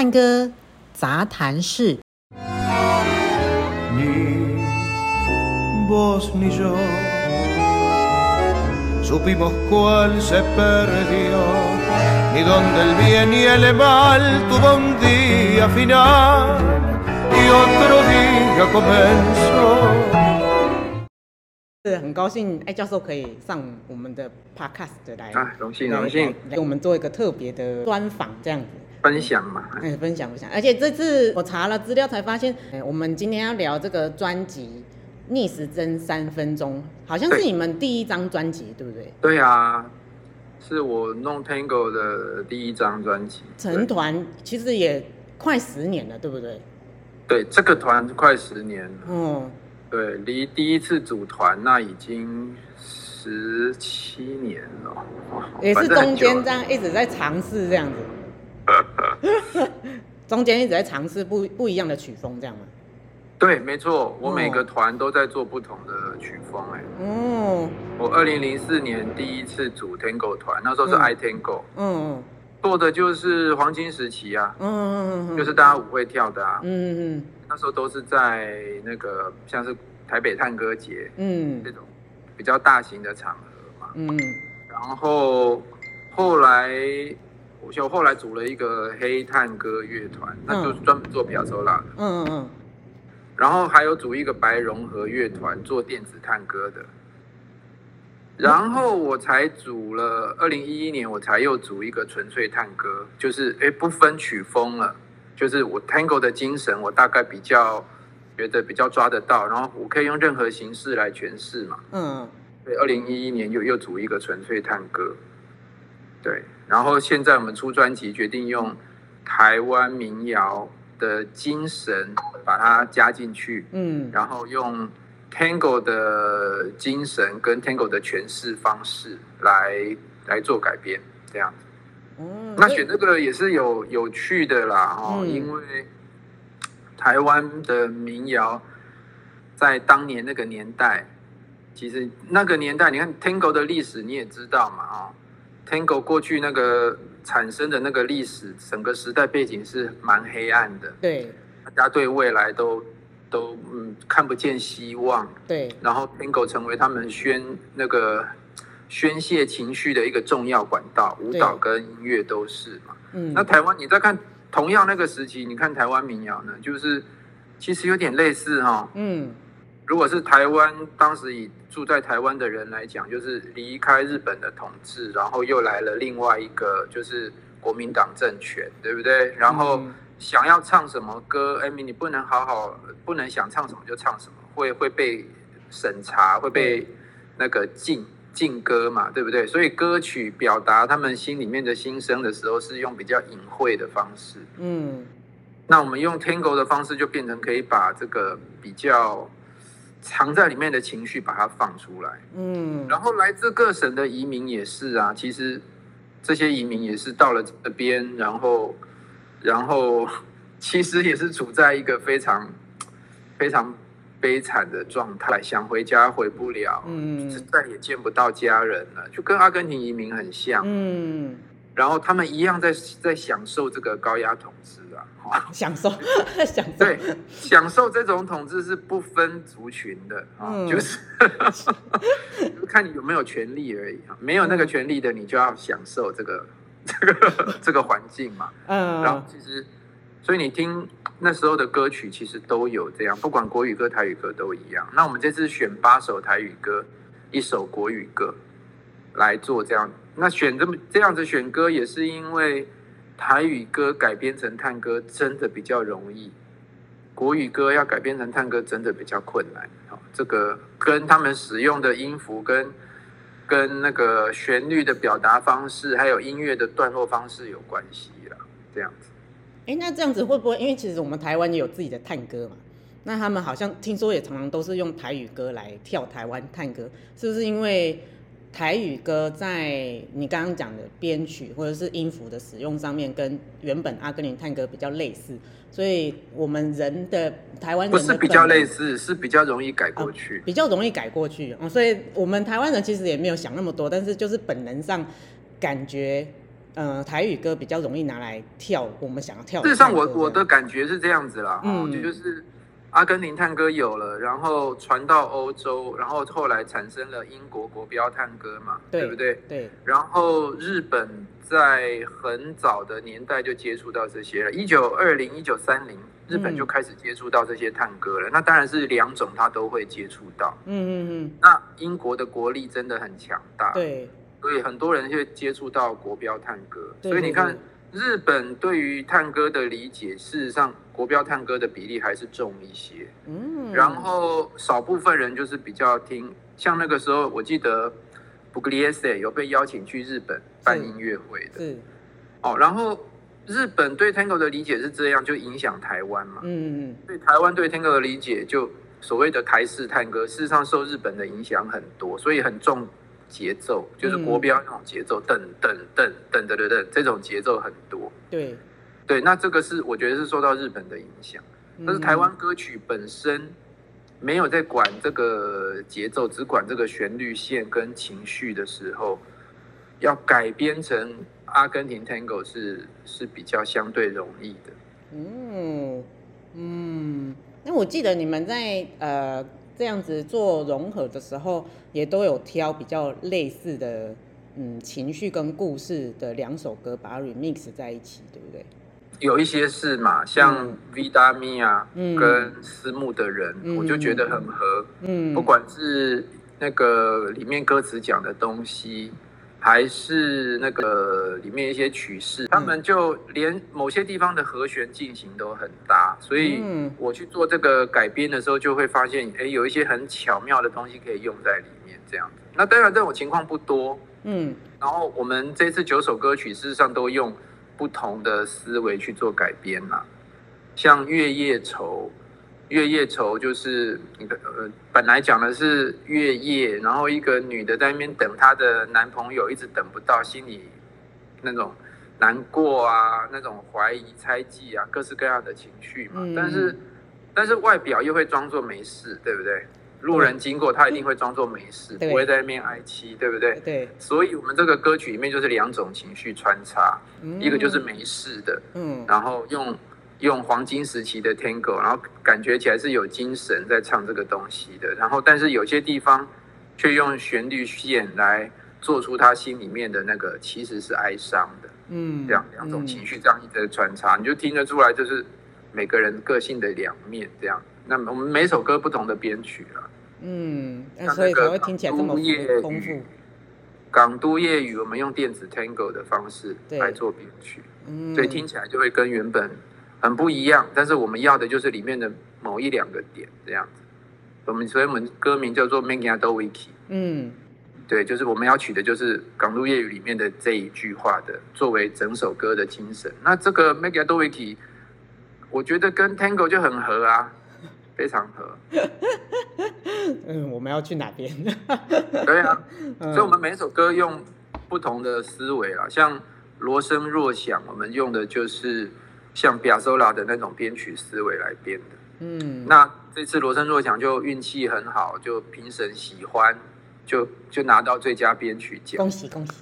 探戈杂谈室。是很高兴，艾教授可以上我们的 podcast 来，啊，荣幸荣幸，给我们做一个特别的专访，这样子分享嘛，哎，分享分享。而且这次我查了资料才发现，哎，我们今天要聊这个专辑《逆时针三分钟》，好像是你们第一张专辑，对，对不对？对啊，是我弄 Tango 的第一张专辑。成团其实也快十年了，对不对？对，这个团快十年了。嗯。对，离第一次组团那已经十七年了，也是中间这样一直在尝试这样子，中间一直在尝试不不一样的曲风这样吗？对，没错，我每个团都在做不同的曲风哎。哦，我二零零四年第一次组 Tango 团，那时候是 I Tango，嗯嗯，做的就是黄金时期啊，嗯嗯嗯，就是大家舞会跳的啊，嗯嗯嗯。那时候都是在那个像是台北探歌节，嗯，这种比较大型的场合嘛，嗯，然后后来我就后来组了一个黑探戈乐团，那就是专门做皮亚佐拉的，嗯嗯嗯，然后还有组一个白融合乐团做电子探戈的，然后我才组了二零一一年我才又组一个纯粹探戈，就是哎不分曲风了。就是我 Tango 的精神，我大概比较觉得比较抓得到，然后我可以用任何形式来诠释嘛。嗯，对，二零一一年又又组一个纯粹探戈，对，然后现在我们出专辑，决定用台湾民谣的精神把它加进去，嗯，然后用 Tango 的精神跟 Tango 的诠释方式来来做改编，这样子。嗯，那选这个也是有有趣的啦，哦，因为台湾的民谣在当年那个年代，其实那个年代，你看 Tango 的历史你也知道嘛，哦，Tango 过去那个产生的那个历史，整个时代背景是蛮黑暗的，对，大家对未来都都嗯看不见希望，对，然后 Tango 成为他们宣那个。宣泄情绪的一个重要管道，舞蹈跟音乐都是嘛。嗯，那台湾你再看同样那个时期，你看台湾民谣呢，就是其实有点类似哈。嗯，如果是台湾当时以住在台湾的人来讲，就是离开日本的统治，然后又来了另外一个就是国民党政权，对不对？然后想要唱什么歌，艾米，你不能好好，不能想唱什么就唱什么，会会被审查，会被那个禁。禁歌嘛，对不对？所以歌曲表达他们心里面的心声的时候，是用比较隐晦的方式。嗯，那我们用 Tango 的方式，就变成可以把这个比较藏在里面的情绪，把它放出来。嗯，然后来自各省的移民也是啊，其实这些移民也是到了这边，然后，然后 其实也是处在一个非常非常。悲惨的状态，想回家回不了，嗯，再也见不到家人了，就跟阿根廷移民很像，嗯，然后他们一样在在享受这个高压统治啊，享受，享受，对，享受这种统治是不分族群的啊，嗯、就是 看你有没有权利而已啊，没有那个权利的，你就要享受这个这个这个环境嘛，嗯，然后其实。所以你听那时候的歌曲，其实都有这样，不管国语歌、台语歌都一样。那我们这次选八首台语歌，一首国语歌来做这样。那选这么这样子选歌，也是因为台语歌改编成探歌真的比较容易，国语歌要改编成探歌真的比较困难。好，这个跟他们使用的音符、跟跟那个旋律的表达方式，还有音乐的段落方式有关系啦。这样子。哎，那这样子会不会？因为其实我们台湾也有自己的探戈嘛，那他们好像听说也常常都是用台语歌来跳台湾探戈，是不是因为台语歌在你刚刚讲的编曲或者是音符的使用上面跟原本阿根廷探戈比较类似，所以我们人的台湾不是比较类似，是比较容易改过去，哦、比较容易改过去、哦、所以我们台湾人其实也没有想那么多，但是就是本能上感觉。呃台语歌比较容易拿来跳，我们想要跳。事实上我，我我的感觉是这样子啦，嗯，就是阿根廷探戈有了，然后传到欧洲，然后后来产生了英国国标探戈嘛，对，对不对？对。然后日本在很早的年代就接触到这些了，一九二零、一九三零。日本就开始接触到这些探戈了，嗯、那当然是两种他都会接触到。嗯嗯嗯。那英国的国力真的很强大，对，所以很多人就接触到国标探戈。所以你看，日本对于探戈的理解，事实上国标探戈的比例还是重一些。嗯。然后少部分人就是比较听，像那个时候我记得布格里耶斯有被邀请去日本办音乐会的。是。哦，然后。日本对 Tango 的理解是这样，就影响台湾嘛。嗯嗯。对台湾对 Tango 的理解，就所谓的台式探戈，事实上受日本的影响很多，所以很重节奏，就是国标那种节奏，噔噔噔噔噔噔噔，这种节奏很多。对对，那这个是我觉得是受到日本的影响，但是台湾歌曲本身没有在管这个节奏，只管这个旋律线跟情绪的时候，要改编成。阿根廷 Tango 是是比较相对容易的。嗯嗯，那我记得你们在呃这样子做融合的时候，也都有挑比较类似的嗯情绪跟故事的两首歌，把它 remix 在一起，对不对？有一些是嘛，像 Vida Mia 跟私募的人，嗯、我就觉得很合。嗯，不管是那个里面歌词讲的东西。还是那个里面一些曲式，他们就连某些地方的和弦进行都很搭，所以我去做这个改编的时候，就会发现，哎，有一些很巧妙的东西可以用在里面，这样子。那当然这种情况不多，嗯。然后我们这次九首歌曲，事实上都用不同的思维去做改编啦，像《月夜愁》。月夜愁就是你的呃，本来讲的是月夜，然后一个女的在那边等她的男朋友，一直等不到，心里那种难过啊，那种怀疑、猜忌啊，各式各样的情绪嘛。嗯、但是，但是外表又会装作没事，对不对？路人经过，他一定会装作没事，不会在那边哀戚，对不对？对。所以我们这个歌曲里面就是两种情绪穿插，嗯、一个就是没事的，嗯，然后用。用黄金时期的 Tango，然后感觉起来是有精神在唱这个东西的，然后但是有些地方却用旋律线来做出他心里面的那个其实是哀伤的，嗯，这样两种情绪这样一直在穿插，嗯、你就听得出来，就是每个人个性的两面这样。那么我们每首歌不同的编曲了，嗯，那所以才会听起来这么丰富。港都夜雨，我们用电子 Tango 的方式来做编曲，嗯，所以听起来就会跟原本。很不一样，但是我们要的就是里面的某一两个点这样子。我们所以我们歌名叫做《Megado Wiki》。嗯，对，就是我们要取的就是《港都粤语》里面的这一句话的，作为整首歌的精神。那这个《Megado Wiki》，我觉得跟 Tango 就很合啊，非常合。嗯，我们要去哪边？对啊，所以我们每一首歌用不同的思维啊，像罗声若响，我们用的就是。像比亚索拉的那种编曲思维来编的，嗯，那这次罗森若响就运气很好，就评审喜欢，就就拿到最佳编曲奖，恭喜恭喜！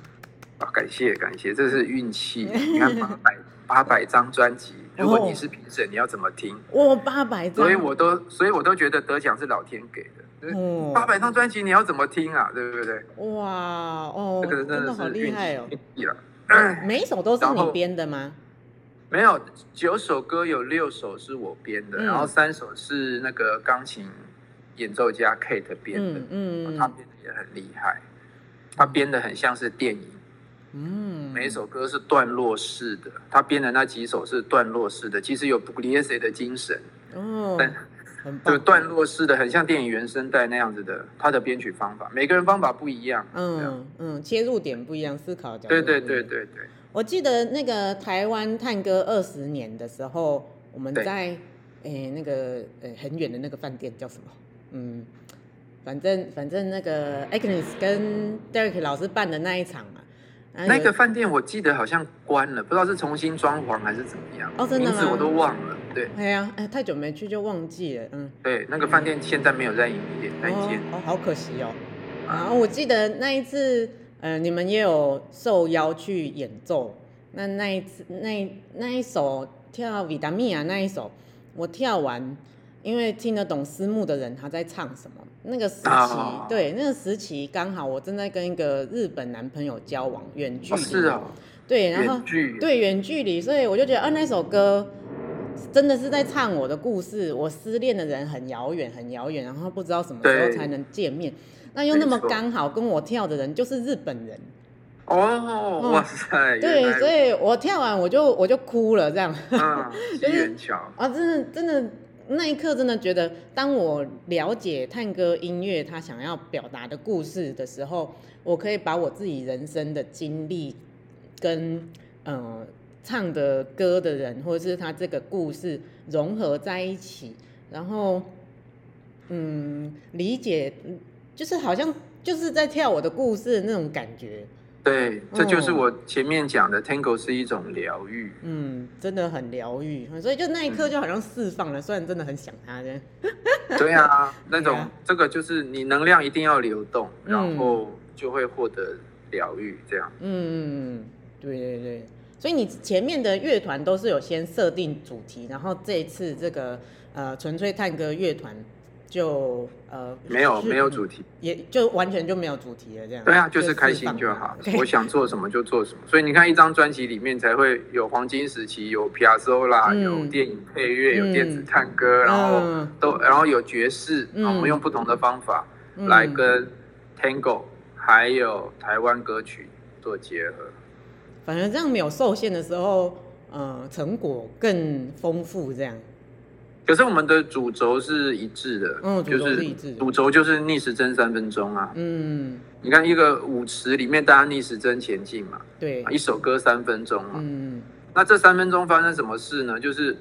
啊，感谢感谢，这是运气。你看 八百八百张专辑，如果你是评审，你要怎么听？哦，八百张，所以我都所以我都觉得得奖是老天给的。哦，八百张专辑你要怎么听啊？对不对？哇哦，这个真的好厉害哦！每一首都是你编的吗？没有，九首歌有六首是我编的，嗯、然后三首是那个钢琴演奏家 Kate 编的，嗯，嗯，他编的也很厉害，他编的很像是电影，嗯，每一首歌是段落式的，他编的那几首是段落式的，其实有 Bugliese 的精神，哦，但很棒，就段落式的，很像电影原声带那样子的，他的编曲方法，每个人方法不一样，嗯嗯，切入点不一样，思考角度，对对对对对。我记得那个台湾探戈二十年的时候，我们在诶、欸、那个呃很远的那个饭店叫什么？嗯，反正反正那个 Agnes 跟 Derek 老师办的那一场嘛，那个饭店我记得好像关了，不知道是重新装潢还是怎么样。哦，真的吗？名字我都忘了。对，哎呀，哎，太久没去就忘记了。嗯，对，那个饭店现在没有在营业那一间。哦，好可惜哦。然后我记得那一次。呃，你们也有受邀去演奏。那那一次，那那一首跳维达米亚那一首，我跳完，因为听得懂思慕的人他在唱什么。那个时期，哦、对，那个时期刚好我正在跟一个日本男朋友交往，远距离。哦是啊、对，然后对远距离，所以我就觉得啊，那首歌真的是在唱我的故事。我失恋的人很遥远，很遥远，然后不知道什么时候才能见面。那又那么刚好跟我跳的人就是日本人。哦，哇塞！对，所以我跳完我就我就哭了，这样。啊，机缘巧。啊，真的真的，那一刻真的觉得，当我了解探戈音乐他想要表达的故事的时候，我可以把我自己人生的经历跟呃唱的歌的人，或者是他这个故事融合在一起，然后嗯，理解，就是好像就是在跳我的故事的那种感觉。对，这就是我前面讲的，Tango 是一种疗愈。嗯，真的很疗愈，所以就那一刻就好像释放了，嗯、虽然真的很想他的。对啊，那种、啊、这个就是你能量一定要流动，然后就会获得疗愈，这样。嗯嗯，对对对，所以你前面的乐团都是有先设定主题，然后这一次这个呃纯粹探戈乐团。就呃没有没有主题，也就完全就没有主题了，这样。对啊，就是开心就好。我想做什么就做什么。所以你看，一张专辑里面才会有黄金时期，有皮亚佐拉，有电影配乐，有电子探戈，然后都然后有爵士，我们用不同的方法来跟 Tango 还有台湾歌曲做结合。反正这样没有受限的时候，呃，成果更丰富，这样。可是我们的主轴是一致的，嗯，就是主轴就是逆时针三分钟啊，嗯，你看一个舞池里面大家逆时针前进嘛，对，一首歌三分钟嘛，嗯，那这三分钟发生什么事呢？就是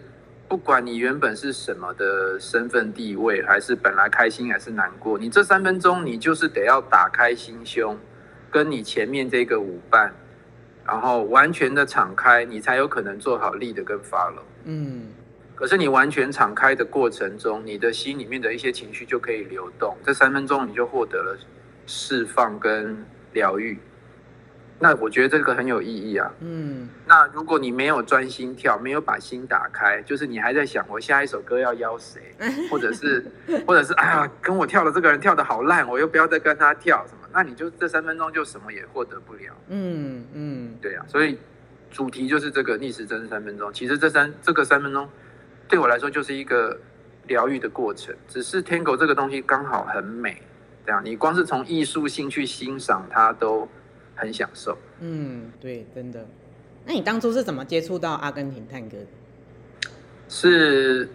不管你原本是什么的身份地位，还是本来开心还是难过，你这三分钟你就是得要打开心胸，跟你前面这个舞伴，然后完全的敞开，你才有可能做好 lead 跟 follow，嗯。可是你完全敞开的过程中，你的心里面的一些情绪就可以流动，这三分钟你就获得了释放跟疗愈。那我觉得这个很有意义啊。嗯。那如果你没有专心跳，没有把心打开，就是你还在想我下一首歌要邀谁，或者是，或者是哎呀，跟我跳的这个人跳的好烂，我又不要再跟他跳什么，那你就这三分钟就什么也获得不了。嗯嗯，对啊。所以主题就是这个逆时针三分钟。其实这三这个三分钟。对我来说就是一个疗愈的过程，只是 Tango 这个东西刚好很美，这样你光是从艺术性去欣赏它都很享受。嗯，对，真的。那你当初是怎么接触到阿根廷探戈的？是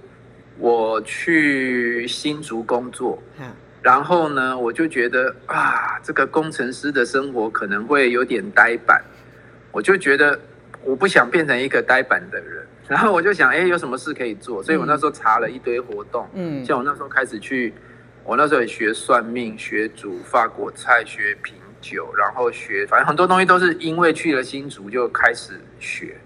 我去新竹工作，哈然后呢，我就觉得啊，这个工程师的生活可能会有点呆板，我就觉得我不想变成一个呆板的人。然后我就想，哎，有什么事可以做？所以我那时候查了一堆活动，嗯，像我那时候开始去，我那时候也学算命、学煮法国菜、学品酒，然后学，反正很多东西都是因为去了新竹就开始学，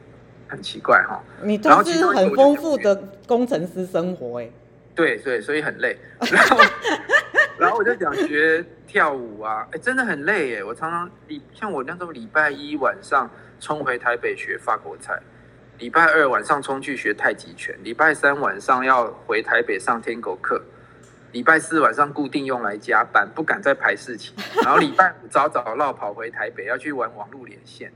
很奇怪哈。你都是很丰富的工程师生活哎。对对，所以很累。然后，然后我就想学跳舞啊，哎，真的很累耶。我常常礼，像我那时候礼拜一晚上冲回台北学法国菜。礼拜二晚上冲去学太极拳，礼拜三晚上要回台北上 Tango 课，礼拜四晚上固定用来加班，不敢再排事情，然后礼拜五早早落跑回台北要去玩网路连线，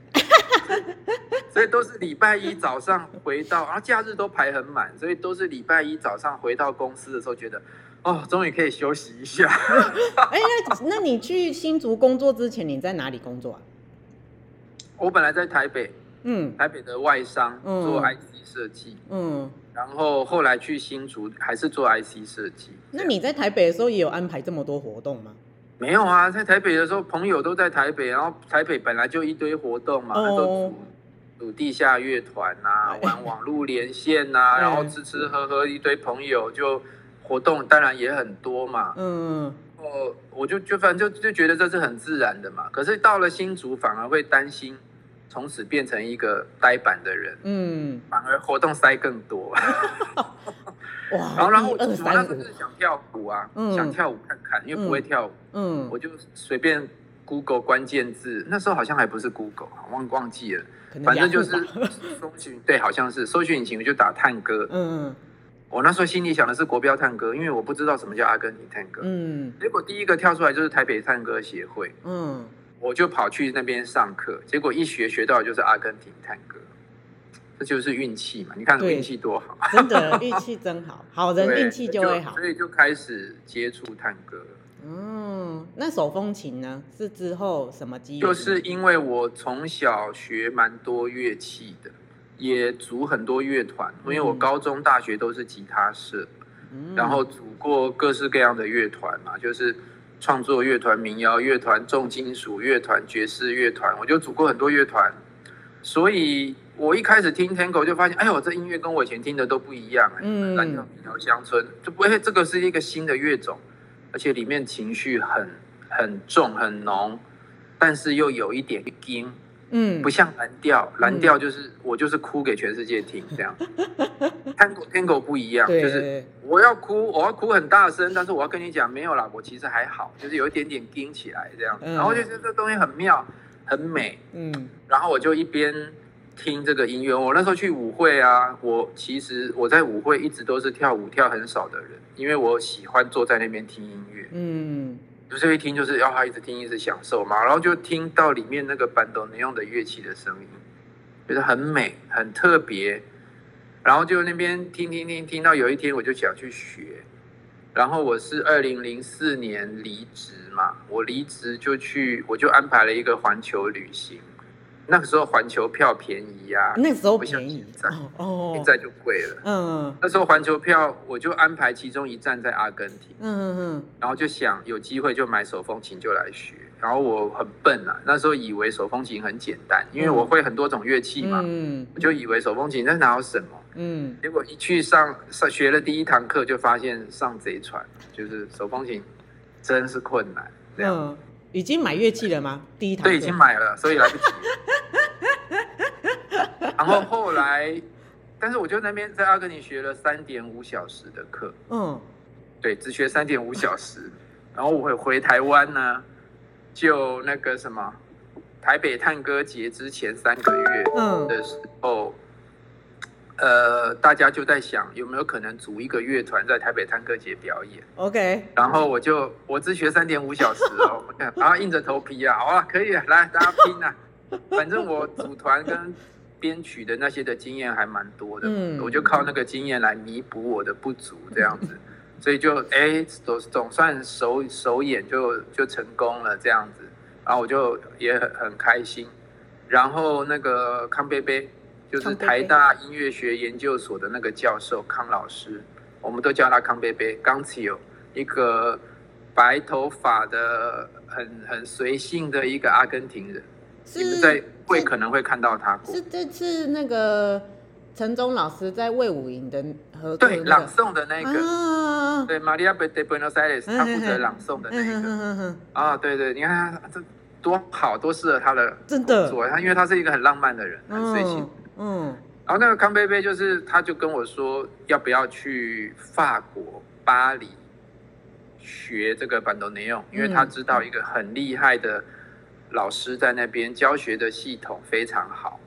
所以都是礼拜一早上回到，然后假日都排很满，所以都是礼拜一早上回到公司的时候觉得，哦，终于可以休息一下。哎，那那你去新竹工作之前，你在哪里工作啊？我本来在台北。嗯，台北的外商做 IC 设计，嗯，然后后来去新竹还是做 IC 设计。那你在台北的时候也有安排这么多活动吗？没有啊，在台北的时候朋友都在台北，然后台北本来就一堆活动嘛，哦，都组地下乐团啊，玩网络连线啊，然后吃吃喝喝，一堆朋友就活动当然也很多嘛，嗯，我我就就反正就就觉得这是很自然的嘛，可是到了新竹反而会担心。从此变成一个呆板的人，嗯，反而活动塞更多。哇！然后，然后我那时候是想跳舞啊，嗯、想跳舞看看，因为不会跳舞，嗯，我就随便 Google 关键字，那时候好像还不是 Google，忘忘记了，反正就是搜寻，对，好像是搜寻引擎，我就打探戈。嗯嗯。我那时候心里想的是国标探戈，因为我不知道什么叫阿根廷探戈。嗯。结果第一个跳出来就是台北探戈协会。嗯。我就跑去那边上课，结果一学学到的就是阿根廷探戈，这就是运气嘛！你看运气多好，真的运气真好，好人运气就会好，所以就开始接触探戈。嗯，那手风琴呢？是之后什么机缘？就是因为我从小学蛮多乐器的，也组很多乐团，因为我高中、大学都是吉他社，嗯、然后组过各式各样的乐团嘛，就是。创作乐团、民谣乐团、重金属乐团、爵士乐团，我就组过很多乐团，所以我一开始听 Tango 就发现，哎呦，这音乐跟我以前听的都不一样，嗯，蓝调、民谣、乡村，就不会，这个是一个新的乐种，而且里面情绪很很重、很浓，但是又有一点惊。嗯，不像蓝调，蓝调就是、嗯、我就是哭给全世界听这样。Tango Tango 不一样，就是我要哭，我要哭很大声，但是我要跟你讲没有啦，我其实还好，就是有一点点惊起来这样。嗯、然后就觉得这东西很妙，很美。嗯，然后我就一边听这个音乐。我那时候去舞会啊，我其实我在舞会一直都是跳舞跳很少的人，因为我喜欢坐在那边听音乐。嗯。就是一听就是要他一直听一直享受嘛，然后就听到里面那个班多尼用的乐器的声音，觉得很美很特别，然后就那边听听听听到有一天我就想去学，然后我是二零零四年离职嘛，我离职就去我就安排了一个环球旅行。那个时候环球票便宜呀、啊，那时候便宜，哦，现在就贵了。嗯，那时候环球票我就安排其中一站在阿根廷，嗯嗯嗯，然后就想有机会就买手风琴就来学。然后我很笨啊，那时候以为手风琴很简单，因为我会很多种乐器嘛，嗯，我就以为手风琴那哪有什么，嗯，结果一去上上学了第一堂课就发现上贼船，就是手风琴真是困难，这样。嗯已经买乐器了吗？第一堂对，已经买了，所以来不及。然后后来，但是我就那边在阿根廷学了三点五小时的课，嗯，对，只学三点五小时。然后我会回台湾呢，就那个什么，台北探戈节之前三个月的时候。嗯呃，大家就在想有没有可能组一个乐团在台北探歌节表演？OK，然后我就我只学三点五小时哦，然后硬着头皮啊，好啊，可以啊，来大家拼啊，反正我组团跟编曲的那些的经验还蛮多的，嗯，我就靠那个经验来弥补我的不足，这样子，所以就哎总总算首首演就就成功了这样子，然后我就也很很开心，然后那个康贝贝。就是台大音乐学研究所的那个教授康老师，我们都叫他康贝贝，刚起有一个白头发的很很随性的一个阿根廷人，你们在会可能会看到他过。是这次那个陈忠老师在魏武营的合作、那个、对朗诵的那个，啊、对，Maria de Buenos Aires，他负责朗诵的那个。嗯、啊，对对，你看他这多好，多适合他的真的。做他，因为他是一个很浪漫的人，很随性。嗯嗯，然后那个康贝贝就是，他就跟我说要不要去法国巴黎学这个班多内用，因为他知道一个很厉害的老师在那边教学的系统非常好。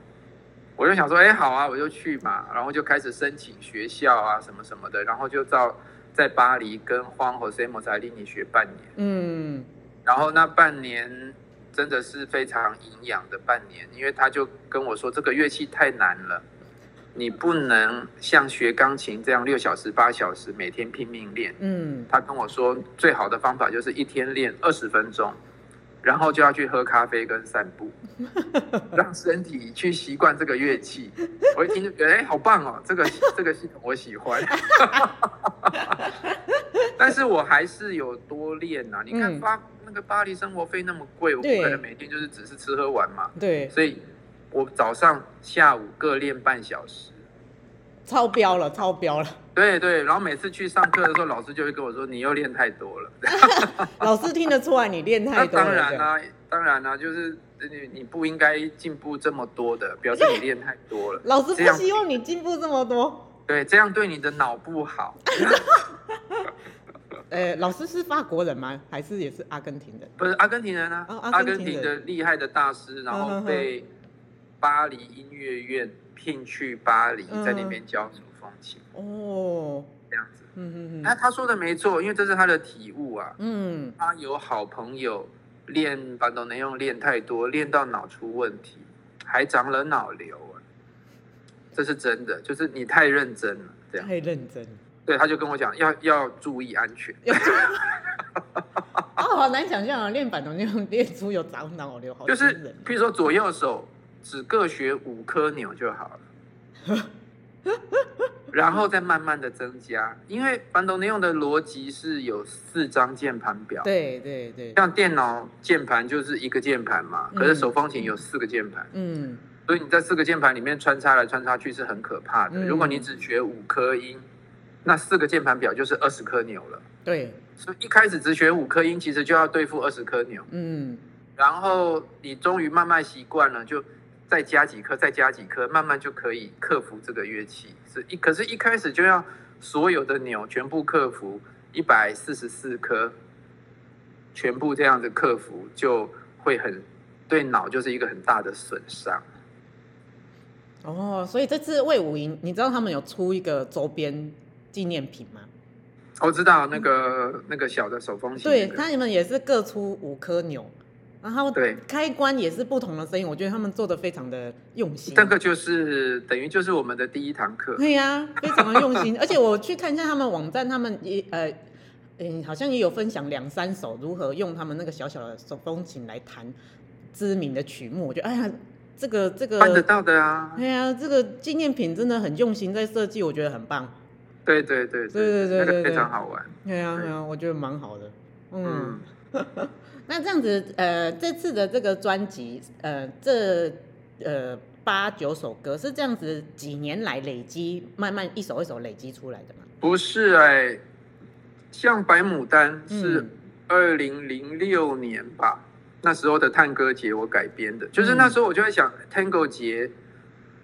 我就想说，哎，好啊，我就去嘛，然后就开始申请学校啊什么什么的，然后就到在巴黎跟荒和塞莫扎利尼学半年。嗯，然后那半年。真的是非常营养的半年，因为他就跟我说，这个乐器太难了，你不能像学钢琴这样六小时、八小时每天拼命练。嗯，他跟我说，最好的方法就是一天练二十分钟，然后就要去喝咖啡跟散步，让身体去习惯这个乐器。我一听就觉得，哎，好棒哦，这个这个系统我喜欢。但是我还是有多练呐、啊，你看巴。嗯那个巴黎生活费那么贵，我不可能每天就是只是吃喝玩嘛。对，所以我早上、下午各练半小时，超标了，超标了。对对，然后每次去上课的时候，老师就会跟我说：“你又练太多了。”老师听得出来你练太多了。当然啦、啊，当然啦、啊，就是你你不应该进步这么多的，表示你练太多了。老师不希望你进步这么多。对，这样对你的脑不好。呃，老师是法国人吗？还是也是阿根廷人？不是阿根廷人啊，哦、阿根廷的厉害的大师，然后被巴黎音乐院聘去巴黎，在那边教手风琴。哦，这样子。嗯嗯嗯。那他说的没错，因为这是他的体悟啊。嗯。他有好朋友练巴东能用练太多，练到脑出问题，还长了脑瘤啊。这是真的，就是你太认真了，这样。太认真。对，他就跟我讲要要注意安全。哦，好难想象啊！练板东那种练出有长脑瘤，好就是，譬如说左右手只各学五颗钮就好了，然后再慢慢的增加，因为板东能用的逻辑是有四张键盘表。对对对。像电脑键盘就是一个键盘嘛，可是手风琴有四个键盘。嗯。所以你在四个键盘里面穿插来穿插去是很可怕的。如果你只学五颗音。那四个键盘表就是二十颗钮了。对，所以一开始只学五颗音，其实就要对付二十颗钮。嗯，然后你终于慢慢习惯了，就再加几颗，再加几颗，慢慢就可以克服这个乐器。是一，可是一开始就要所有的钮全部克服，一百四十四颗，全部这样子克服，就会很对脑就是一个很大的损伤。哦，所以这次魏武营，你知道他们有出一个周边纪念品吗？我知道那个、嗯、那个小的手风琴，对，他们也是各出五颗钮，然后对开关也是不同的声音，我觉得他们做的非常的用心。这个就是等于就是我们的第一堂课。对呀、啊，非常的用心，而且我去看一下他们网站，他们也呃嗯好像也有分享两三首如何用他们那个小小的手风琴来弹知名的曲目，我觉得哎呀，这个这个办得到的啊。对呀、啊，这个纪念品真的很用心在设计，我觉得很棒。对对对对对对，那个非常好玩。对啊对啊，我觉得蛮好的。嗯，嗯 那这样子，呃，这次的这个专辑，呃，这呃八九首歌是这样子几年来累积，慢慢一首一首累积出来的吗？不是哎、欸，像白牡丹是二零零六年吧，嗯、那时候的探戈节我改编的，就是那时候我就在想 Tango 节。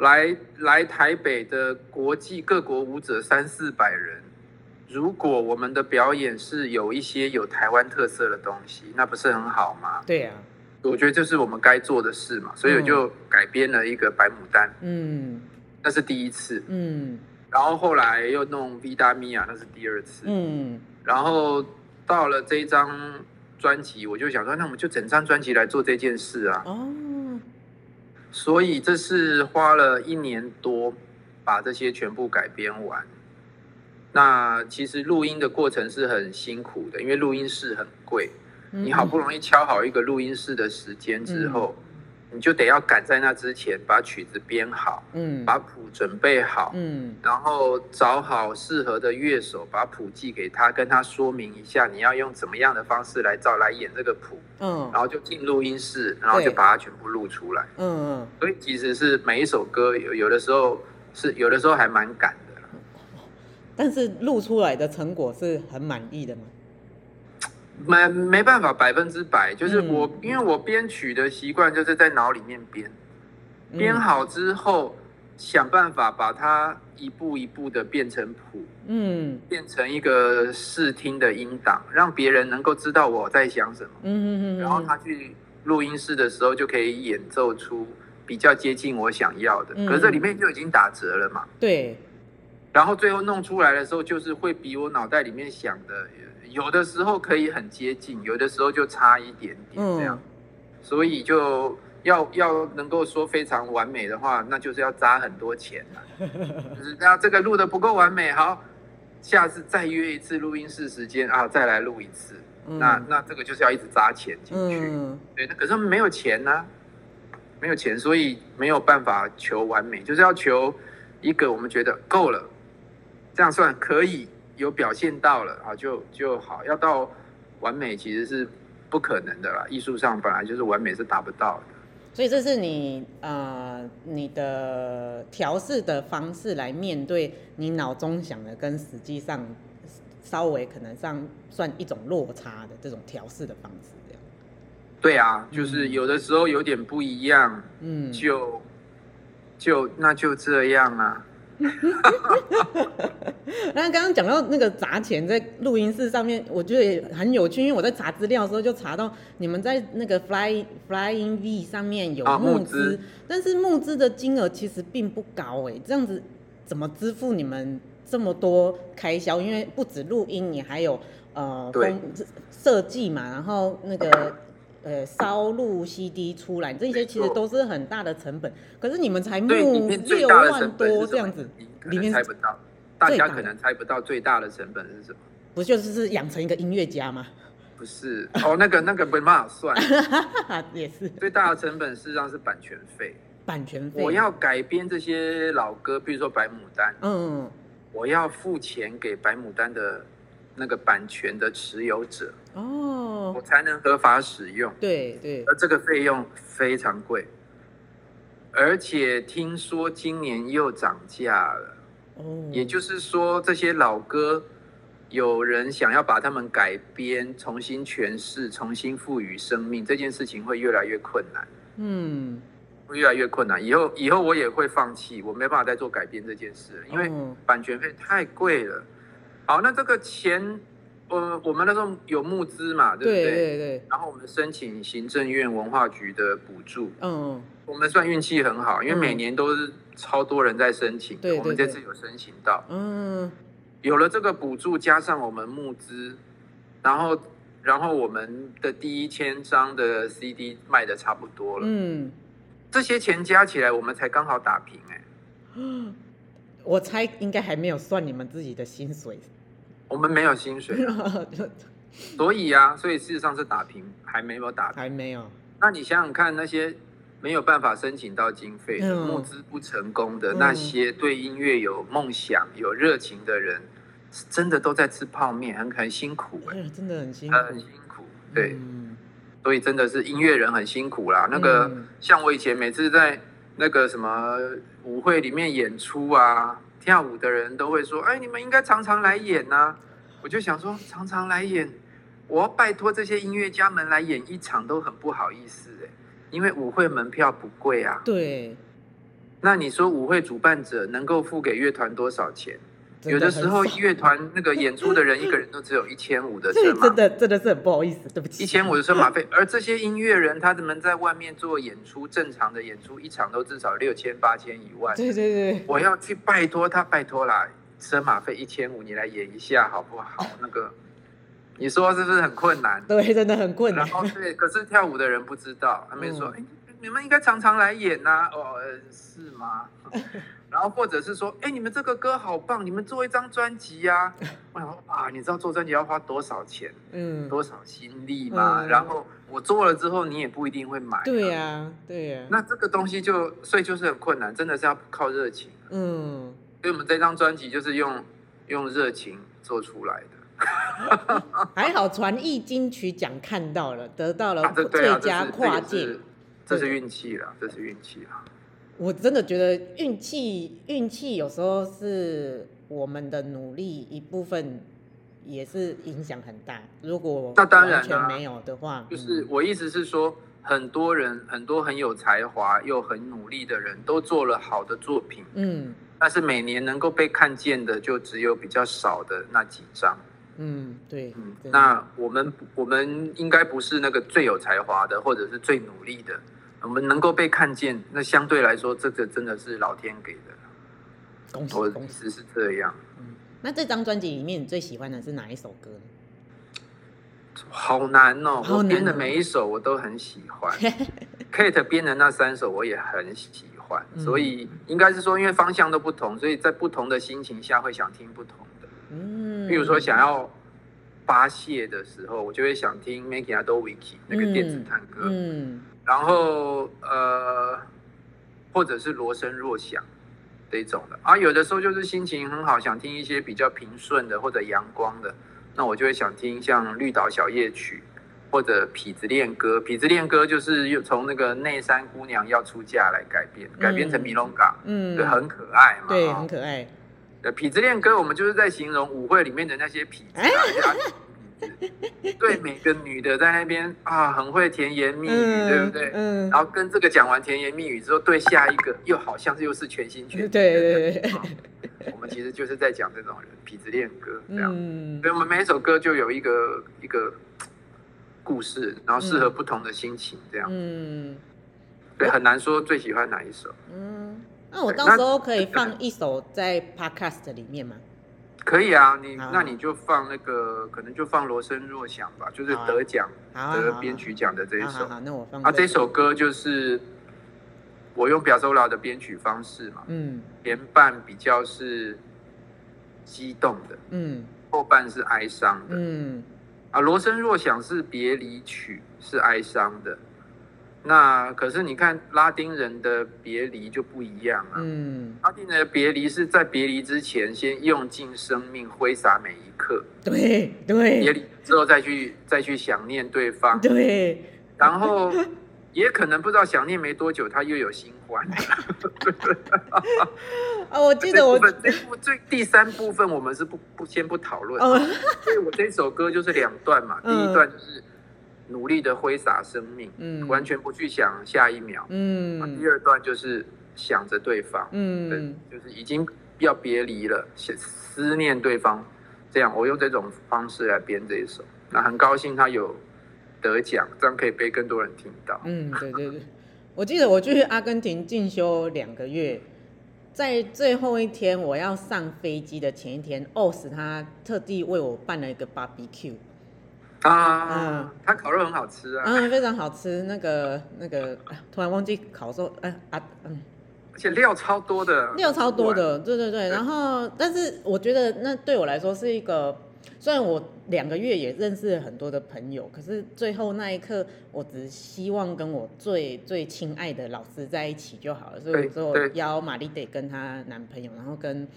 来来台北的国际各国舞者三四百人，如果我们的表演是有一些有台湾特色的东西，那不是很好吗？对呀、啊，我觉得这是我们该做的事嘛，所以我就改编了一个白牡丹，嗯，那是第一次，嗯，然后后来又弄 Vida Mia，那是第二次，嗯，然后到了这一张专辑，我就想说，那我们就整张专辑来做这件事啊，哦。所以这是花了一年多把这些全部改编完。那其实录音的过程是很辛苦的，因为录音室很贵。你好不容易敲好一个录音室的时间之后。你就得要赶在那之前把曲子编好，嗯，把谱准备好，嗯，然后找好适合的乐手，把谱寄给他，跟他说明一下你要用怎么样的方式来照来演这个谱，嗯，然后就进录音室，然后就把它全部录出来，嗯嗯，所以其实是每一首歌有有的时候是有的时候还蛮赶的，但是录出来的成果是很满意的吗？没没办法百分之百，就是我、嗯、因为我编曲的习惯就是在脑里面编，编好之后、嗯、想办法把它一步一步的变成谱，嗯，变成一个试听的音档，让别人能够知道我在想什么，嗯嗯嗯，然后他去录音室的时候就可以演奏出比较接近我想要的，嗯、可是这里面就已经打折了嘛，对，然后最后弄出来的时候就是会比我脑袋里面想的。有的时候可以很接近，有的时候就差一点点这样，嗯、所以就要要能够说非常完美的话，那就是要砸很多钱了。就是那这个录的不够完美，好，下次再约一次录音室时间啊，再来录一次。嗯、那那这个就是要一直砸钱进去，嗯、对，可是没有钱呢、啊，没有钱，所以没有办法求完美，就是要求一个我们觉得够了，这样算可以。有表现到了啊，就就好。要到完美其实是不可能的啦。艺术上本来就是完美是达不到的。所以这是你呃你的调试的方式来面对你脑中想的跟实际上稍微可能上算一种落差的这种调试的方式，这样。对啊，就是有的时候有点不一样，嗯，就就那就这样啊。那刚刚讲到那个砸钱在录音室上面，我觉得也很有趣，因为我在查资料的时候就查到你们在那个 Fly Flying V 上面有募资，啊、但是募资的金额其实并不高哎，这样子怎么支付你们这么多开销？因为不止录音，你还有呃设计嘛，然后那个。呃，烧录 CD 出来，这些其实都是很大的成本。可是你们才募六万多这样子，里面猜不到，大家可能猜不到最大的成本是什么？不就是是养成一个音乐家吗？不是，哦，那个那个没办法算，也是。最大的成本事实上是版权费。版权费，我要改编这些老歌，比如说《白牡丹》，嗯，我要付钱给《白牡丹》的。那个版权的持有者哦，我才能合法使用。对对，而这个费用非常贵，而且听说今年又涨价了。哦，也就是说，这些老歌，有人想要把它们改编、重新诠释、重新赋予生命，这件事情会越来越困难。嗯，会越来越困难。以后以后我也会放弃，我没办法再做改编这件事，因为版权费太贵了。好，那这个钱，呃，我们那时候有募资嘛，对不对？对对对。然后我们申请行政院文化局的补助。嗯。我们算运气很好，因为每年都是超多人在申请。对、嗯、我们这次有申请到。嗯。有了这个补助，加上我们募资，然后，然后我们的第一千张的 CD 卖的差不多了。嗯。这些钱加起来，我们才刚好打平哎。我猜应该还没有算你们自己的薪水。我们没有薪水，所以啊，所以事实上是打平，还没有打平，还没有。那你想想看，那些没有办法申请到经费、嗯、募资不成功的、嗯、那些对音乐有梦想、有热情的人，是真的都在吃泡面，很很辛苦哎、欸，真的很辛苦，很辛苦。对，嗯、所以真的是音乐人很辛苦啦。那个、嗯、像我以前每次在那个什么舞会里面演出啊。跳舞的人都会说：“哎，你们应该常常来演呐、啊！”我就想说，常常来演，我要拜托这些音乐家们来演一场都很不好意思哎，因为舞会门票不贵啊。对。那你说舞会主办者能够付给乐团多少钱？有的时候乐团那个演出的人一个人都只有一千五的 车马费，真的真的是很不好意思，对不起。一千五的车马费，而这些音乐人他们在外面做演出，正常的演出一场都至少六千、八千、一万。对对对，我要去拜托他，拜托啦，车马费一千五，你来演一下好不好？那个，你说是不是很困难？对，真的很困难。然后对，可是跳舞的人不知道，他们说，哎、嗯，你们应该常常来演呐、啊。哦，是吗？然后或者是说，哎，你们这个歌好棒，你们做一张专辑呀？我想说，啊，你知道做专辑要花多少钱，嗯，多少心力吗？嗯、然后我做了之后，你也不一定会买。对呀、啊，对呀、啊。那这个东西就，所以就是很困难，真的是要靠热情。嗯，所以我们这张专辑就是用用热情做出来的。还好传艺金曲奖看到了，得到了最佳跨界，啊、这是运气啦，这是运气啦。我真的觉得运气，运气有时候是我们的努力一部分，也是影响很大。如果那当然没有的话，就是我意思是说，很多人很多很有才华又很努力的人都做了好的作品，嗯，但是每年能够被看见的就只有比较少的那几张，嗯，对，嗯，那我们我们应该不是那个最有才华的，或者是最努力的。我们能够被看见，那相对来说，这个真的是老天给的。恭喜恭喜，是这样。嗯，那这张专辑里面，你最喜欢的是哪一首歌？好难哦，我编的每一首我都很喜欢。Kate 编的那三首我也很喜欢，嗯、所以应该是说，因为方向都不同，所以在不同的心情下会想听不同的。嗯，比如说想要发泄的时候，我就会想听 Meki Adoviki 那个电子探戈。嗯。嗯然后呃，或者是罗声若响这种的啊，有的时候就是心情很好，想听一些比较平顺的或者阳光的，那我就会想听像《绿岛小夜曲》或者《痞子恋歌》。《痞子恋歌》就是又从那个内山姑娘要出嫁来改编，改编成米龙港，嗯，对，很可爱嘛，对，很可爱。《痞子恋歌》我们就是在形容舞会里面的那些痞子啊。对每个女的在那边啊，很会甜言蜜语，嗯、对不对？嗯。然后跟这个讲完甜言蜜语之后，对下一个又好像是又是全心全意。对对对。我们其实就是在讲这种人痞子恋歌这样。嗯，所以我们每一首歌就有一个一个故事，然后适合不同的心情这样。嗯，对，很难说最喜欢哪一首。嗯，那我到时候可以 放一首在 Podcast 里面吗？可以啊，你那你就放那个，可能就放《罗生若想》吧，就是得奖得编曲奖的这一首。好，那我放。啊，这首歌就是我用表苏拉的编曲方式嘛，嗯，前半比较是激动的，嗯，后半是哀伤的，嗯，啊，《罗生若想》是别离曲，是哀伤的。那可是你看拉丁人的别离就不一样啊。嗯，拉丁人的别离是在别离之前先用尽生命挥洒每一刻。对对。别离之后再去再去想念对方。对。然后也可能不知道想念没多久他又有新欢。啊，我记得我这部最第三部分我们是不不先不讨论。哦。所以我这首歌就是两段嘛，第一段就是。努力的挥洒生命，嗯，完全不去想下一秒，嗯，第二段就是想着对方，嗯，就是已经要别离了，思思念对方，这样我用这种方式来编这一首，那很高兴他有得奖，这样可以被更多人听到。嗯，对对对，我记得我去阿根廷进修两个月，在最后一天我要上飞机的前一天，OS 他特地为我办了一个 barbecue。啊，嗯，他烤肉很好吃啊，嗯，非常好吃。那个那个，突然忘记烤肉，哎啊，嗯，而且料超多的，料超多的，对对对。然后，但是我觉得那对我来说是一个，虽然我两个月也认识了很多的朋友，可是最后那一刻，我只希望跟我最最亲爱的老师在一起就好了。所以说，我邀玛丽得跟她男朋友，然后跟。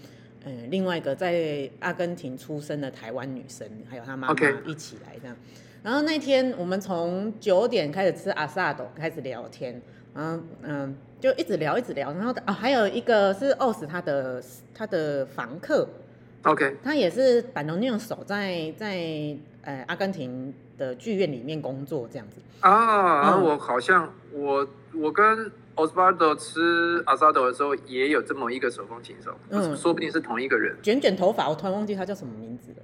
嗯，另外一个在阿根廷出生的台湾女生，还有她妈妈一起来这样。然后那天我们从九点开始吃阿萨多，开始聊天，然后嗯，就一直聊一直聊。然后啊，还有一个是 OZ 他的他的房客，OK，他也是板龙那种手在在呃阿根廷的剧院里面工作这样子。啊，嗯、我好像我我跟。Osvaldo 吃 asado 的时候也有这么一个手风琴手，嗯，说不定是同一个人。卷卷头发，我突然忘记他叫什么名字了。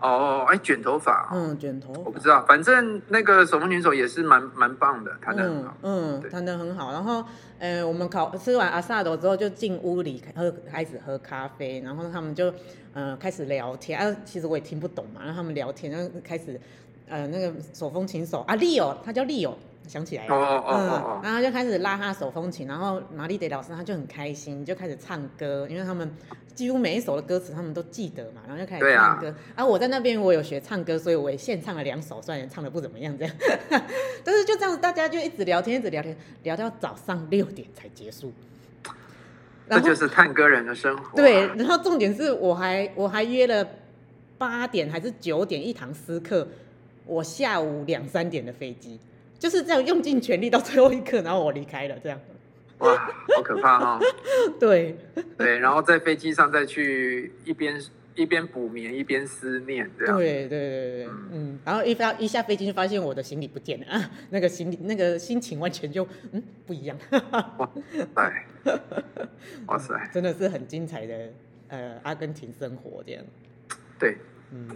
哦，哎，卷头发，嗯，卷头，我不知道，反正那个手风琴手也是蛮蛮棒的，弹得很好，嗯，弹得很好。然后，呃，我们烤吃完 asado 之后就进屋里喝，开始喝咖啡，然后他们就呃开始聊天，啊，其实我也听不懂嘛，然后他们聊天，然后开始呃那个手风琴手啊，Leo，他叫 Leo。想起来了，哦哦哦，然后就开始拉他手风琴，然后玛丽德老师他就很开心，就开始唱歌，因为他们几乎每一首的歌词他们都记得嘛，然后就开始唱歌。啊，我在那边我有学唱歌，所以我也现唱了两首，虽然唱的不怎么样，这样，但是就这样子，大家就一直聊天，一直聊天，聊到早上六点才结束。这就是探戈人的生活啊。对，然后重点是我还我还约了八点还是九点一堂私课，我下午两三点的飞机。就是这样用尽全力到最后一刻，然后我离开了，这样。哇，好可怕哈、哦！对对，然后在飞机上再去一边一边补眠一边思念，这样。对对对对，嗯，嗯，然后一发一下飞机就发现我的行李不见了啊，那个行李那个心情完全就嗯不一样。哇塞，哇塞，真的是很精彩的呃阿根廷生活这样。对，嗯。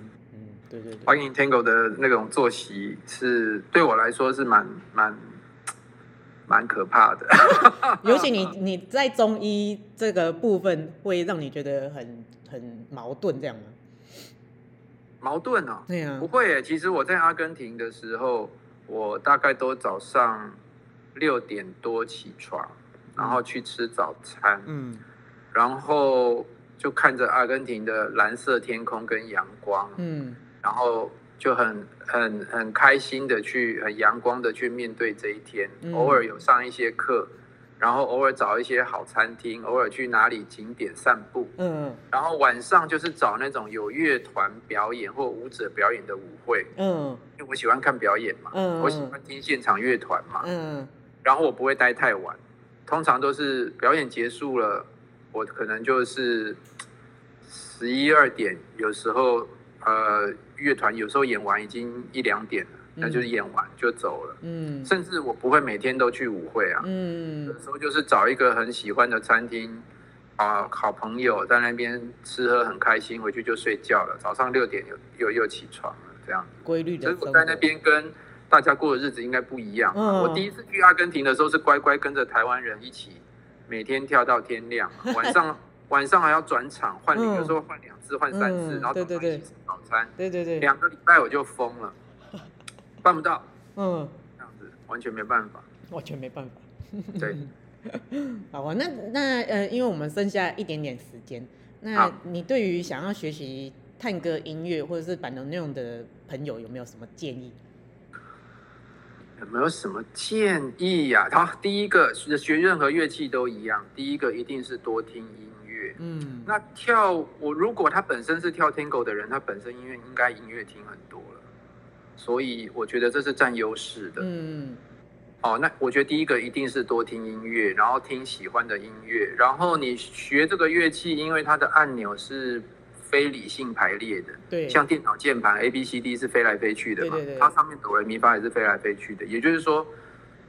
对对对，Walking Tango 的那种作息是对我来说是蛮蛮蛮可怕的。尤其你你在中医这个部分，会让你觉得很很矛盾，这样吗？矛盾哦，对啊，不会。其实我在阿根廷的时候，我大概都早上六点多起床，然后去吃早餐，嗯，然后就看着阿根廷的蓝色天空跟阳光，嗯。然后就很很很开心的去，很阳光的去面对这一天。嗯、偶尔有上一些课，然后偶尔找一些好餐厅，偶尔去哪里景点散步。嗯，然后晚上就是找那种有乐团表演或舞者表演的舞会。嗯，因为我喜欢看表演嘛。嗯，我喜欢听现场乐团嘛。嗯，然后我不会待太晚，通常都是表演结束了，我可能就是十一二点，有时候呃。乐团有时候演完已经一两点了，那就是演完就走了。嗯，甚至我不会每天都去舞会啊。嗯，有时候就是找一个很喜欢的餐厅，啊好朋友在那边吃喝很开心，回去就睡觉了，早上六点又又又起床了，这样。规律的。所以我在那边跟大家过的日子应该不一样。嗯、我第一次去阿根廷的时候是乖乖跟着台湾人一起，每天跳到天亮，晚上 晚上还要转场换，有时候换两次换三次，嗯、然后早上一起吃早餐。对对对，两个礼拜我就疯了，办不到。嗯，这样子完全没办法，完全没办法。对，好啊，那那呃，因为我们剩下一点点时间，那你对于想要学习探戈音乐或者是板多内昂的朋友有没有什么建议？有没有什么建议呀、啊？好，第一个学学任何乐器都一样，第一个一定是多听音乐。嗯，那跳我如果他本身是跳 Tango 的人，他本身音乐应该音乐听很多了，所以我觉得这是占优势的。嗯。哦，那我觉得第一个一定是多听音乐，然后听喜欢的音乐，然后你学这个乐器，因为它的按钮是非理性排列的，对，像电脑键盘 A B C D 是飞来飞去的嘛，对对对，它上面哆来咪发也是飞来飞去的，也就是说，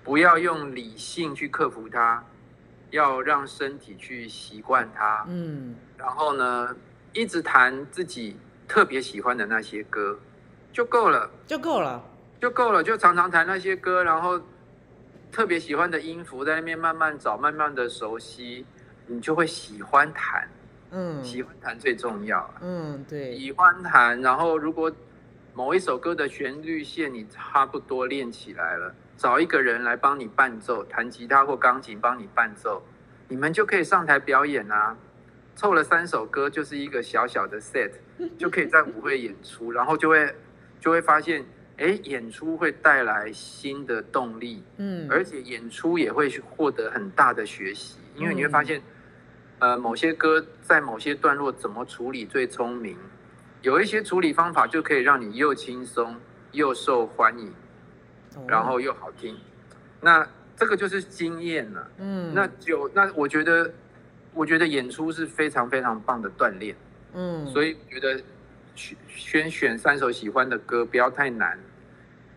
不要用理性去克服它，要让身体去习惯它，嗯，然后呢，一直弹自己特别喜欢的那些歌就够了，就够了，就够了，就常常弹那些歌，然后。特别喜欢的音符在那边慢慢找，慢慢的熟悉，你就会喜欢弹。嗯，喜欢弹最重要。嗯，对，喜欢弹。然后，如果某一首歌的旋律线你差不多练起来了，找一个人来帮你伴奏，弹吉他或钢琴帮你伴奏，你们就可以上台表演啊。凑了三首歌就是一个小小的 set，就可以在舞会演出，然后就会就会发现。哎，演出会带来新的动力，嗯，而且演出也会获得很大的学习，因为你会发现，嗯、呃，某些歌在某些段落怎么处理最聪明，有一些处理方法就可以让你又轻松又受欢迎，然后又好听，那这个就是经验了，嗯，那就那我觉得，我觉得演出是非常非常棒的锻炼，嗯，所以觉得。先选三首喜欢的歌，不要太难，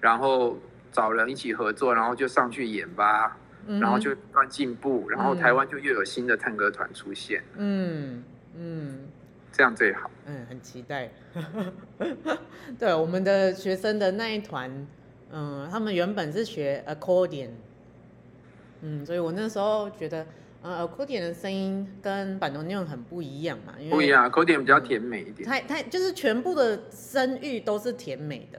然后找人一起合作，然后就上去演吧，嗯、然后就不断进步，然后台湾就又有新的探戈团出现，嗯嗯，这样最好，嗯，很期待，对，我们的学生的那一团，嗯，他们原本是学 accordion，嗯，所以我那时候觉得。呃，accordion 的声音跟板多内昂很不一样嘛，因为不一样，accordion 比较甜美一点。它它就是全部的声域都是甜美的，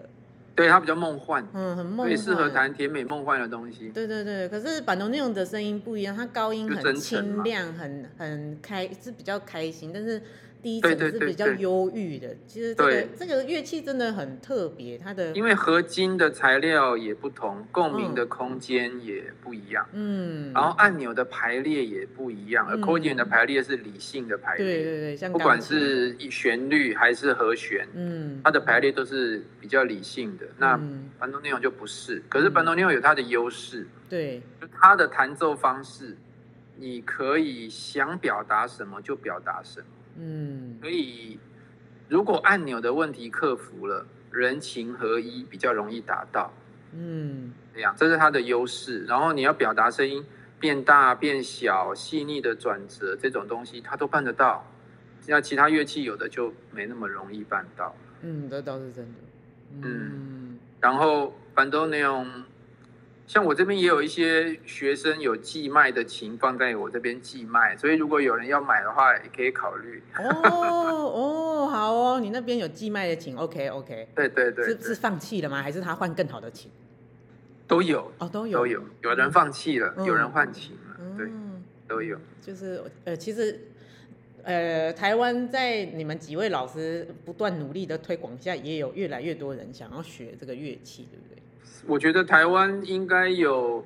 对，它比较梦幻，嗯，很梦幻，适合弹甜美梦幻的东西。对对对，可是板多内昂的声音不一样，它高音很清亮，很很开，是比较开心，但是。低沉是比较忧郁的，其实这个这个乐器真的很特别，它的因为合金的材料也不同，共鸣的空间也不一样，嗯，然后按钮的排列也不一样，嗯，accordion 的排列是理性的排列，对对对，像不管是旋律还是和弦，嗯，它的排列都是比较理性的，那班多内昂就不是，可是班多内昂有它的优势，对，就它的弹奏方式，你可以想表达什么就表达什么。嗯，所以如果按钮的问题克服了，人情合一比较容易达到。嗯，这样，这是它的优势。然后你要表达声音变大、变小、细腻的转折这种东西，它都办得到。像其他乐器有的就没那么容易办到。嗯，这倒是真的。嗯，嗯，然后板多内昂。像我这边也有一些学生有寄卖的琴放在我这边寄卖，所以如果有人要买的话，也可以考虑。哦哦，好哦，你那边有寄卖的琴，OK OK。对对对，是是放弃了吗？还是他换更好的琴？都有哦，都有都有，有人放弃了，嗯、有人换琴了，嗯、对，都有。就是呃，其实呃，台湾在你们几位老师不断努力的推广下，也有越来越多人想要学这个乐器，对不对？我觉得台湾应该有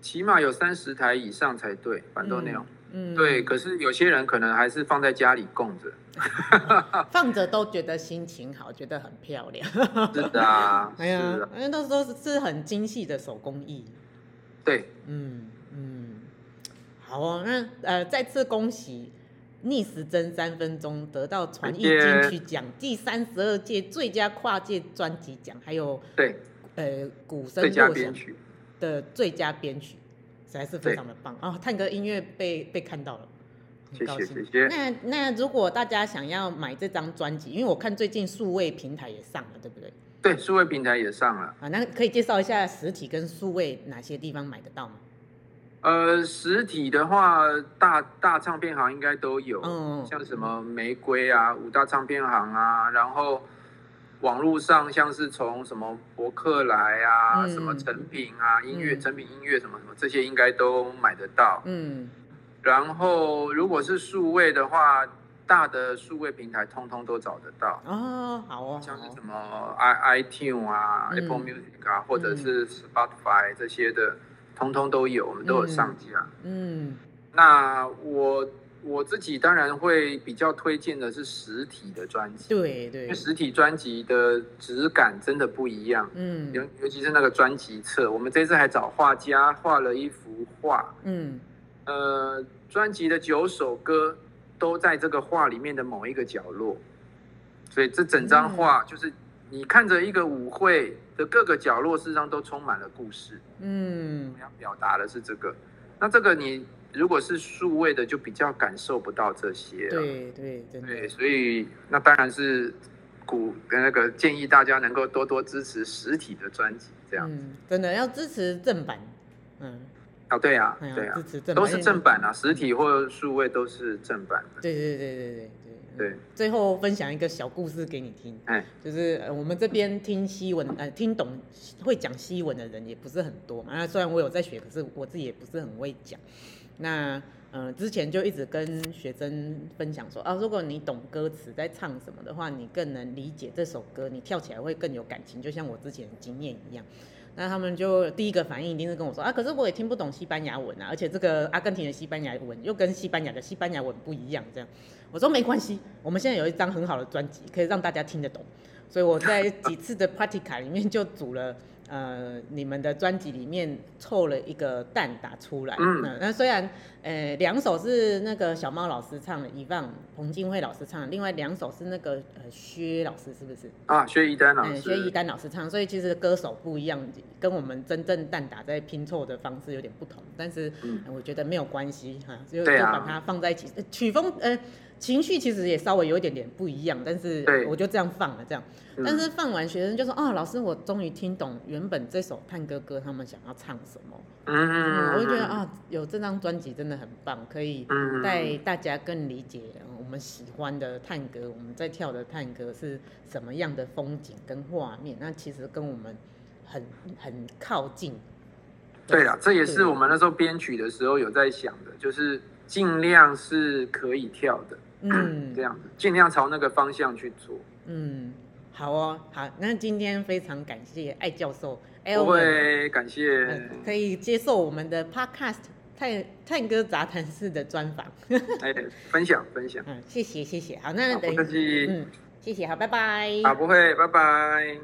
起码有三十台以上才对，反斗内昂。嗯，对。可是有些人可能还是放在家里供着 放着都觉得心情好，觉得很漂亮。是的啊，哎呀，因为都说是很精细的手工艺。对，嗯嗯，好哦，那呃，再次恭喜逆时针三分钟得到传艺金曲奖第三十二届最佳跨界专辑奖，还有对。呃，鼓声作曲的最佳编曲，实在是非常的棒啊！探戈音乐被被看到了，谢谢谢谢。那那如果大家想要买这张专辑，因为我看最近数位平台也上了，对不对？对，数位平台也上了。啊，那可以介绍一下实体跟数位哪些地方买得到吗？呃，实体的话，大大唱片行应该都有，嗯，像什么玫瑰啊、五大唱片行啊，然后。网络上像是从什么博客来啊，嗯、什么成品啊，音乐诚、嗯、品音乐什么什么这些应该都买得到。嗯，然后如果是数位的话，大的数位平台通通都找得到。哦，好哦，像是什么 i iTune 啊、嗯、Apple Music 啊，或者是 Spotify 这些的，通通都有，我们都有上架。嗯，嗯那我。我自己当然会比较推荐的是实体的专辑，对对，因为实体专辑的质感真的不一样，嗯，尤尤其是那个专辑册，我们这次还找画家画了一幅画，嗯，呃，专辑的九首歌都在这个画里面的某一个角落，所以这整张画就是你看着一个舞会的各个角落，事实上都充满了故事，嗯，我要表达的是这个，那这个你。如果是数位的，就比较感受不到这些。对对对，对，所以那当然是鼓跟那个建议大家能够多多支持实体的专辑，这样。嗯，真的要支持正版。嗯，哦，对啊，对啊，支持正版，都是正版啊，实体或数位都是正版的。对对对对对。对，最后分享一个小故事给你听。哎，就是我们这边听西文，呃，听懂会讲西文的人也不是很多嘛。那虽然我有在学，可是我自己也不是很会讲。那嗯、之前就一直跟学生分享说啊，如果你懂歌词在唱什么的话，你更能理解这首歌，你跳起来会更有感情，就像我之前的经验一样。那他们就第一个反应一定是跟我说啊，可是我也听不懂西班牙文啊，而且这个阿根廷的西班牙文又跟西班牙的西班牙文不一样。这样，我说没关系，我们现在有一张很好的专辑，可以让大家听得懂。所以我在几次的 practica 里面就组了。呃，你们的专辑里面凑了一个蛋打出来，嗯，那虽然呃两首是那个小猫老师唱的，一放彭金惠老师唱的，另外两首是那个呃薛老师是不是？啊，薛一丹老师，嗯、薛一丹老师唱，所以其实歌手不一样，跟我们真正蛋打在拼凑的方式有点不同，但是、嗯呃、我觉得没有关系哈，就就把它放在一起，啊、曲风呃。情绪其实也稍微有一点点不一样，但是我就这样放了这样。但是放完，学生就说：“哦，老师，我终于听懂原本这首探戈歌他们想要唱什么。”嗯，我就觉得啊，有这张专辑真的很棒，可以带大家更理解我们喜欢的探戈，我们在跳的探戈是什么样的风景跟画面。那其实跟我们很很靠近。对啊，这也是我们那时候编曲的时候有在想的，就是尽量是可以跳的。嗯，这样子尽量朝那个方向去做。嗯，好哦，好，那今天非常感谢艾教授，不会感谢、呃，可以接受我们的 Podcast 探探戈杂谈式的专访。哎，分享分享。嗯，谢谢谢谢，好，那等不客气。嗯，谢谢，好，拜拜。好，不会，拜拜。